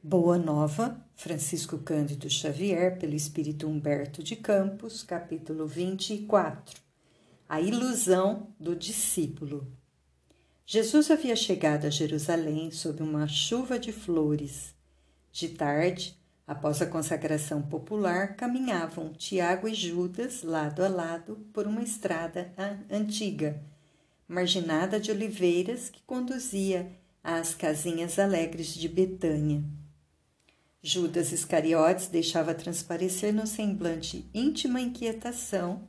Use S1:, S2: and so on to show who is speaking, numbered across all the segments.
S1: Boa Nova, Francisco Cândido Xavier, pelo Espírito Humberto de Campos, capítulo 24. A ilusão do discípulo. Jesus havia chegado a Jerusalém sob uma chuva de flores. De tarde, após a consagração popular, caminhavam Tiago e Judas lado a lado por uma estrada antiga, marginada de oliveiras que conduzia às casinhas alegres de Betânia. Judas Iscariotes deixava transparecer no semblante íntima inquietação,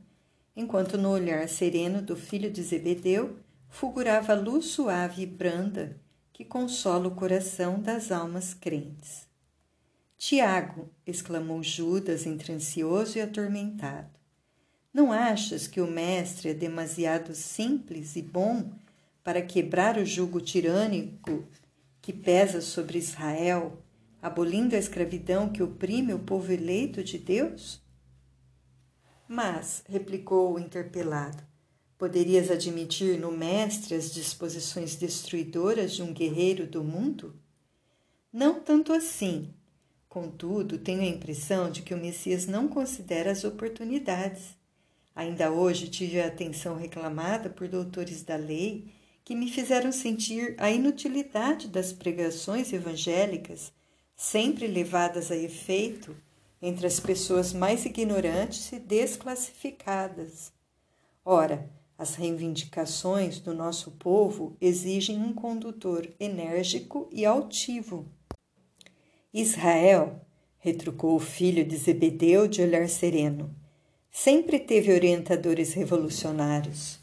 S1: enquanto no olhar sereno do filho de Zebedeu fulgurava a luz suave e branda que consola o coração das almas crentes. Tiago, exclamou Judas, entre ansioso e atormentado, não achas que o Mestre é demasiado simples e bom para quebrar o jugo tirânico que pesa sobre Israel abolindo a escravidão que oprime o povo eleito de Deus? Mas, replicou o interpelado, poderias admitir no mestre as disposições destruidoras de um guerreiro do mundo? Não tanto assim. Contudo, tenho a impressão de que o Messias não considera as oportunidades. Ainda hoje tive a atenção reclamada por doutores da lei que me fizeram sentir a inutilidade das pregações evangélicas sempre levadas a efeito entre as pessoas mais ignorantes e desclassificadas. Ora, as reivindicações do nosso povo exigem um condutor enérgico e altivo. Israel, retrucou o filho de Zebedeu de olhar sereno, sempre teve orientadores revolucionários.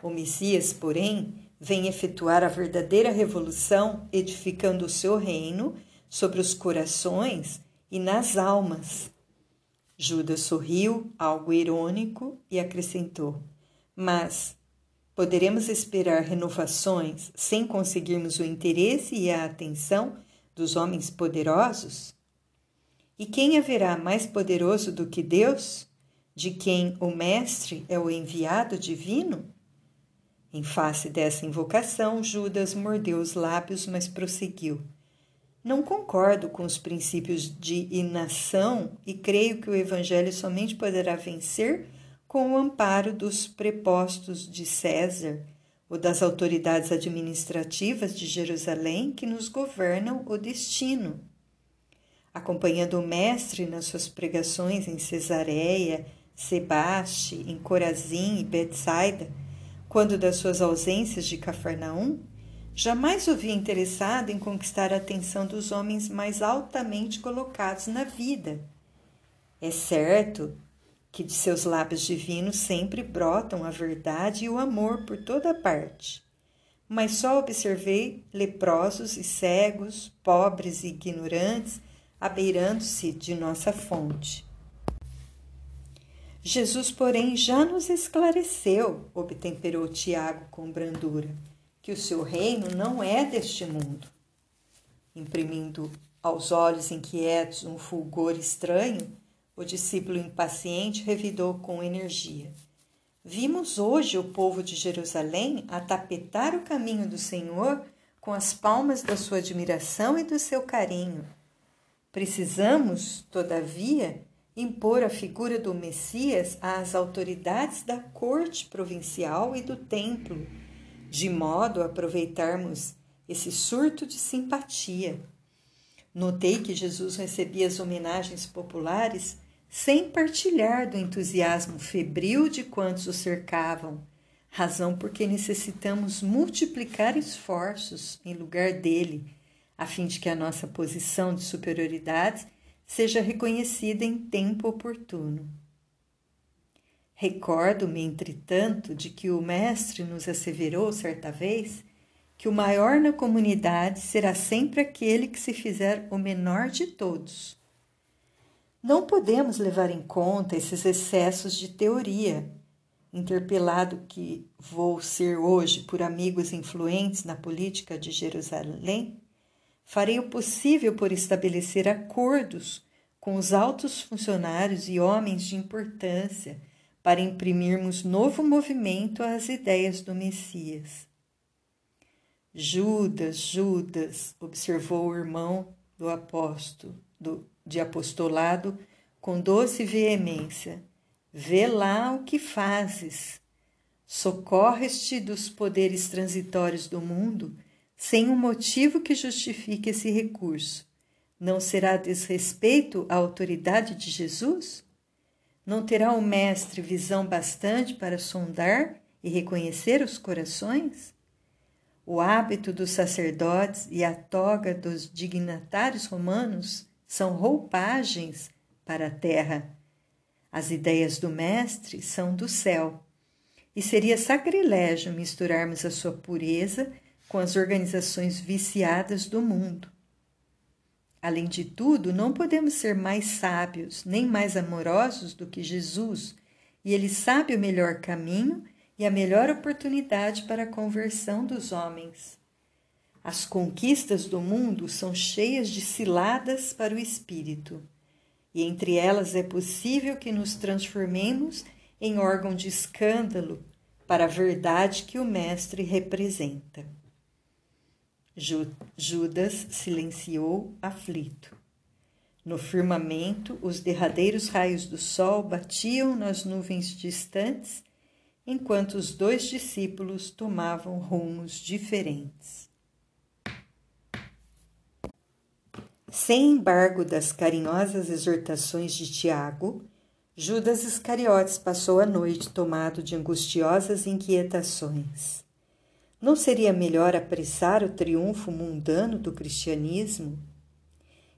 S1: O Messias, porém, vem efetuar a verdadeira revolução, edificando o seu reino sobre os corações e nas almas. Judas sorriu, algo irônico, e acrescentou: Mas poderemos esperar renovações sem conseguirmos o interesse e a atenção dos homens poderosos? E quem haverá mais poderoso do que Deus, de quem o Mestre é o enviado divino? Em face dessa invocação, Judas mordeu os lábios, mas prosseguiu. Não concordo com os princípios de inação e creio que o Evangelho somente poderá vencer com o amparo dos prepostos de César ou das autoridades administrativas de Jerusalém que nos governam o destino. Acompanhando o Mestre nas suas pregações em Cesareia, Sebaste, em Corazim e Betsaida, quando das suas ausências de Cafarnaum, Jamais o vi interessado em conquistar a atenção dos homens mais altamente colocados na vida. É certo que de seus lábios divinos sempre brotam a verdade e o amor por toda parte. Mas só observei leprosos e cegos, pobres e ignorantes, abeirando-se de nossa fonte. Jesus, porém, já nos esclareceu, obtemperou Tiago com brandura que o seu reino não é deste mundo. Imprimindo aos olhos inquietos um fulgor estranho, o discípulo impaciente revidou com energia. Vimos hoje o povo de Jerusalém atapetar o caminho do Senhor com as palmas da sua admiração e do seu carinho. Precisamos, todavia, impor a figura do Messias às autoridades da corte provincial e do templo de modo a aproveitarmos esse surto de simpatia. Notei que Jesus recebia as homenagens populares sem partilhar do entusiasmo febril de quantos o cercavam, razão porque necessitamos multiplicar esforços em lugar dele, a fim de que a nossa posição de superioridade seja reconhecida em tempo oportuno. Recordo-me, entretanto, de que o Mestre nos asseverou certa vez que o maior na comunidade será sempre aquele que se fizer o menor de todos. Não podemos levar em conta esses excessos de teoria. Interpelado que vou ser hoje por amigos influentes na política de Jerusalém, farei o possível por estabelecer acordos com os altos funcionários e homens de importância para imprimirmos novo movimento às ideias do Messias. Judas, Judas, observou o irmão do apóstolo, do, de apostolado com doce veemência: Vê lá o que fazes. Socorres-te dos poderes transitórios do mundo sem um motivo que justifique esse recurso. Não será desrespeito à autoridade de Jesus? Não terá o Mestre visão bastante para sondar e reconhecer os corações? O hábito dos sacerdotes e a toga dos dignatários romanos são roupagens para a terra. As ideias do Mestre são do céu, e seria sacrilégio misturarmos a sua pureza com as organizações viciadas do mundo. Além de tudo, não podemos ser mais sábios nem mais amorosos do que Jesus, e ele sabe o melhor caminho e a melhor oportunidade para a conversão dos homens. As conquistas do mundo são cheias de ciladas para o espírito, e entre elas é possível que nos transformemos em órgão de escândalo para a verdade que o Mestre representa. Judas silenciou aflito. No firmamento, os derradeiros raios do sol batiam nas nuvens distantes, enquanto os dois discípulos tomavam rumos diferentes. Sem embargo das carinhosas exortações de Tiago, Judas Iscariotes passou a noite tomado de angustiosas inquietações. Não seria melhor apressar o triunfo mundano do cristianismo?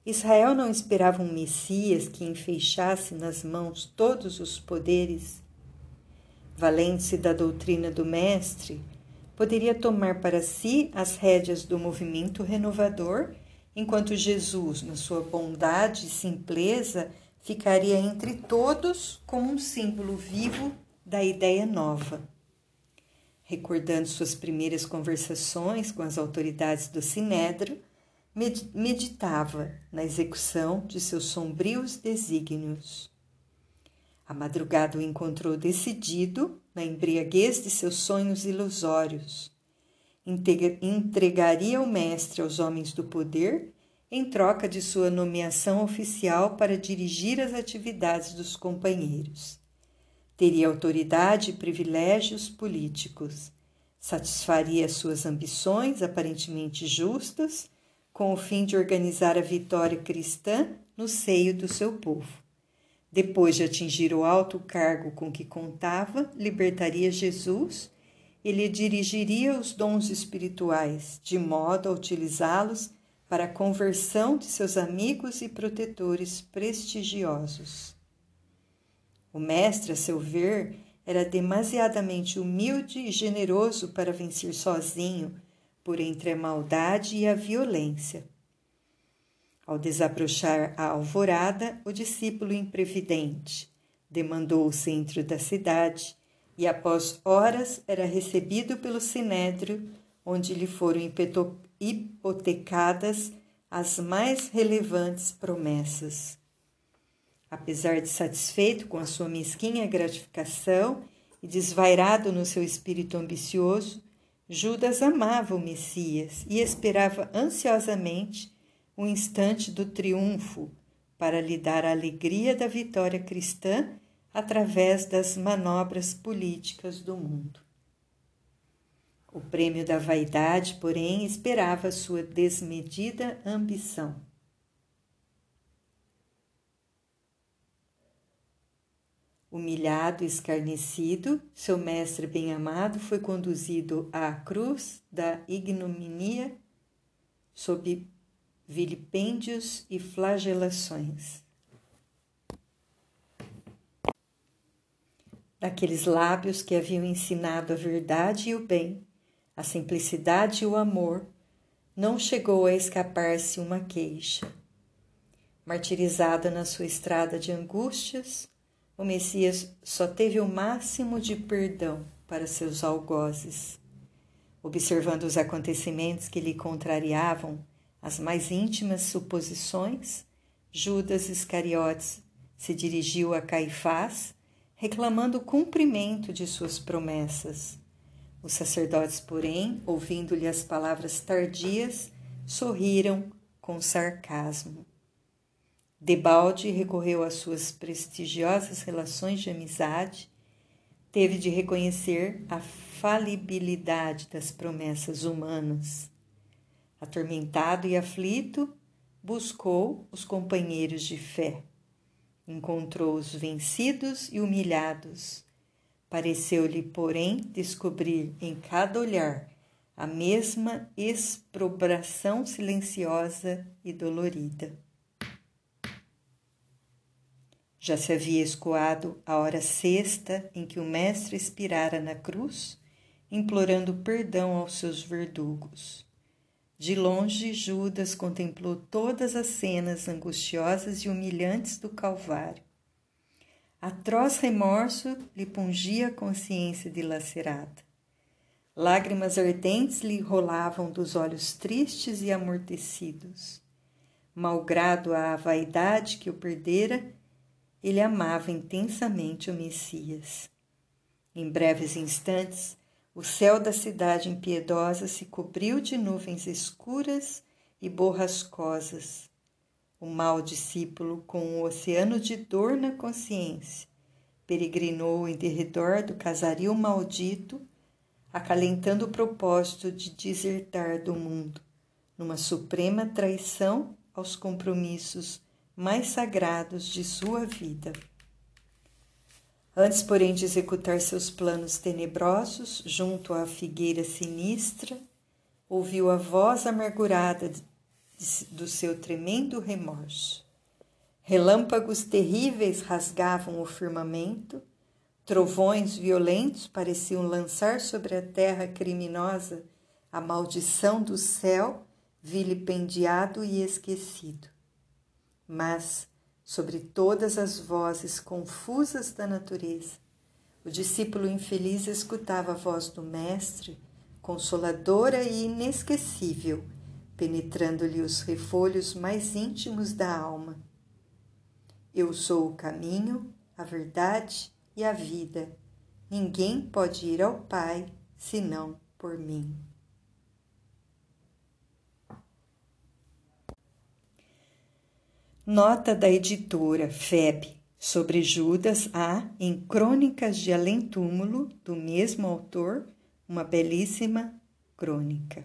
S1: Israel não esperava um Messias que enfeixasse nas mãos todos os poderes. Valendo-se da doutrina do Mestre, poderia tomar para si as rédeas do movimento renovador, enquanto Jesus, na sua bondade e simpleza, ficaria entre todos como um símbolo vivo da ideia nova recordando suas primeiras conversações com as autoridades do Sinédrio, meditava na execução de seus sombrios desígnios. A madrugada o encontrou decidido na embriaguez de seus sonhos ilusórios. Entregaria o mestre aos homens do poder em troca de sua nomeação oficial para dirigir as atividades dos companheiros. Teria autoridade e privilégios políticos. Satisfaria suas ambições aparentemente justas, com o fim de organizar a vitória cristã no seio do seu povo. Depois de atingir o alto cargo com que contava, libertaria Jesus e lhe dirigiria os dons espirituais, de modo a utilizá-los para a conversão de seus amigos e protetores prestigiosos. O mestre, a seu ver, era demasiadamente humilde e generoso para vencer sozinho por entre a maldade e a violência. Ao desabrochar a alvorada, o discípulo imprevidente demandou o centro da cidade e, após horas, era recebido pelo sinédrio, onde lhe foram hipotecadas as mais relevantes promessas. Apesar de satisfeito com a sua mesquinha gratificação e desvairado no seu espírito ambicioso, Judas amava o Messias e esperava ansiosamente o instante do triunfo para lhe dar a alegria da vitória cristã através das manobras políticas do mundo. O prêmio da vaidade, porém, esperava sua desmedida ambição. Humilhado e escarnecido, seu mestre bem-amado foi conduzido à cruz da ignominia sob vilipêndios e flagelações. Daqueles lábios que haviam ensinado a verdade e o bem, a simplicidade e o amor, não chegou a escapar-se uma queixa. Martirizada na sua estrada de angústias, o Messias só teve o máximo de perdão para seus algozes. Observando os acontecimentos que lhe contrariavam as mais íntimas suposições, Judas Iscariotes se dirigiu a Caifás, reclamando o cumprimento de suas promessas. Os sacerdotes, porém, ouvindo-lhe as palavras tardias, sorriram com sarcasmo. Debalde recorreu às suas prestigiosas relações de amizade, teve de reconhecer a falibilidade das promessas humanas. Atormentado e aflito, buscou os companheiros de fé. Encontrou os vencidos e humilhados. Pareceu-lhe, porém, descobrir em cada olhar a mesma exprobração silenciosa e dolorida. Já se havia escoado a hora sexta em que o Mestre expirara na cruz, implorando perdão aos seus verdugos. De longe, Judas contemplou todas as cenas angustiosas e humilhantes do Calvário. Atroz remorso lhe pungia a consciência dilacerada. Lágrimas ardentes lhe rolavam dos olhos tristes e amortecidos. Malgrado a vaidade que o perdera, ele amava intensamente o Messias. Em breves instantes, o céu da cidade impiedosa se cobriu de nuvens escuras e borrascosas. O mau discípulo, com um oceano de dor na consciência, peregrinou em derredor do casario maldito, acalentando o propósito de desertar do mundo, numa suprema traição aos compromissos mais sagrados de sua vida. Antes, porém, de executar seus planos tenebrosos junto à figueira sinistra, ouviu a voz amargurada do seu tremendo remorso. Relâmpagos terríveis rasgavam o firmamento, trovões violentos pareciam lançar sobre a terra criminosa a maldição do céu vilipendiado e esquecido mas sobre todas as vozes confusas da natureza. O discípulo infeliz escutava a voz do Mestre, consoladora e inesquecível, penetrando-lhe os refolhos mais íntimos da alma. Eu sou o caminho, a verdade e a vida. Ninguém pode ir ao Pai senão por mim. Nota da editora FEB sobre Judas há em Crônicas de Além Túmulo, do mesmo autor, uma belíssima crônica.